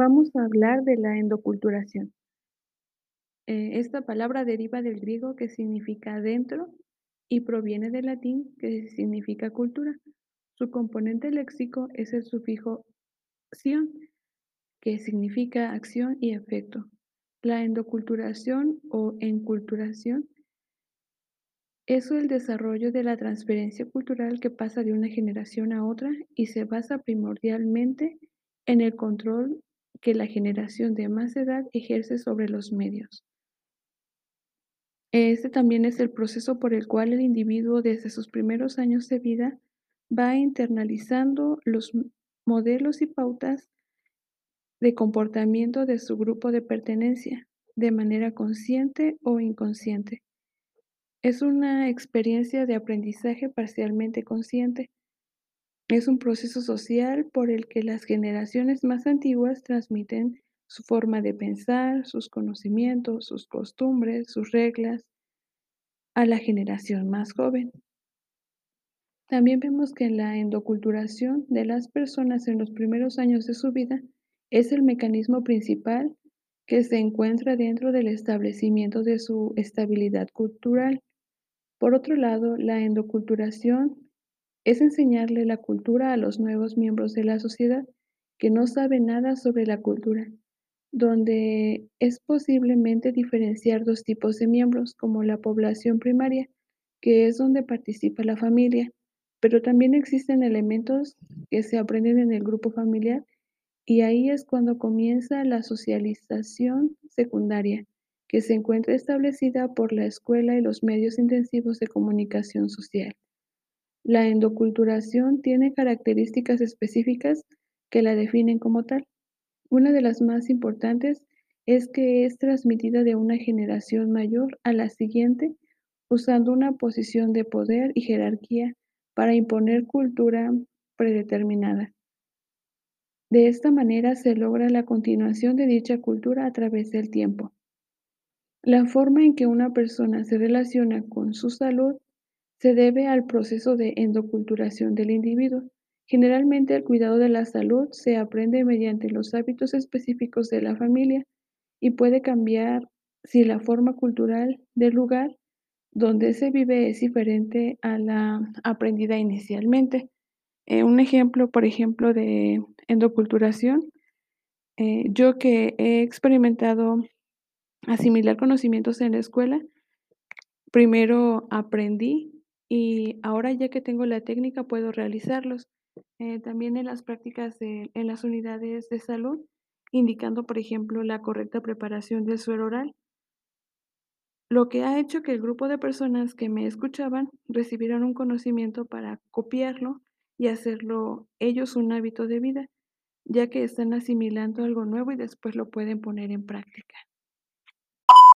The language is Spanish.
Vamos a hablar de la endoculturación. Eh, esta palabra deriva del griego que significa dentro y proviene del latín que significa cultura. Su componente léxico es el sufijo ción, que significa acción y efecto. La endoculturación o enculturación es el desarrollo de la transferencia cultural que pasa de una generación a otra y se basa primordialmente en el control que la generación de más edad ejerce sobre los medios. Este también es el proceso por el cual el individuo desde sus primeros años de vida va internalizando los modelos y pautas de comportamiento de su grupo de pertenencia, de manera consciente o inconsciente. Es una experiencia de aprendizaje parcialmente consciente, es un proceso social por el que las generaciones más antiguas transmiten su forma de pensar, sus conocimientos, sus costumbres, sus reglas a la generación más joven. También vemos que la endoculturación de las personas en los primeros años de su vida es el mecanismo principal que se encuentra dentro del establecimiento de su estabilidad cultural. Por otro lado, la endoculturación es enseñarle la cultura a los nuevos miembros de la sociedad que no saben nada sobre la cultura, donde es posiblemente diferenciar dos tipos de miembros, como la población primaria, que es donde participa la familia, pero también existen elementos que se aprenden en el grupo familiar y ahí es cuando comienza la socialización secundaria, que se encuentra establecida por la escuela y los medios intensivos de comunicación social. La endoculturación tiene características específicas que la definen como tal. Una de las más importantes es que es transmitida de una generación mayor a la siguiente usando una posición de poder y jerarquía para imponer cultura predeterminada. De esta manera se logra la continuación de dicha cultura a través del tiempo. La forma en que una persona se relaciona con su salud se debe al proceso de endoculturación del individuo. Generalmente el cuidado de la salud se aprende mediante los hábitos específicos de la familia y puede cambiar si la forma cultural del lugar donde se vive es diferente a la aprendida inicialmente. Eh, un ejemplo, por ejemplo, de endoculturación, eh, yo que he experimentado asimilar conocimientos en la escuela, primero aprendí y ahora ya que tengo la técnica puedo realizarlos. Eh, también en las prácticas en las unidades de salud, indicando, por ejemplo, la correcta preparación del suero oral, lo que ha hecho que el grupo de personas que me escuchaban recibieran un conocimiento para copiarlo y hacerlo ellos un hábito de vida, ya que están asimilando algo nuevo y después lo pueden poner en práctica.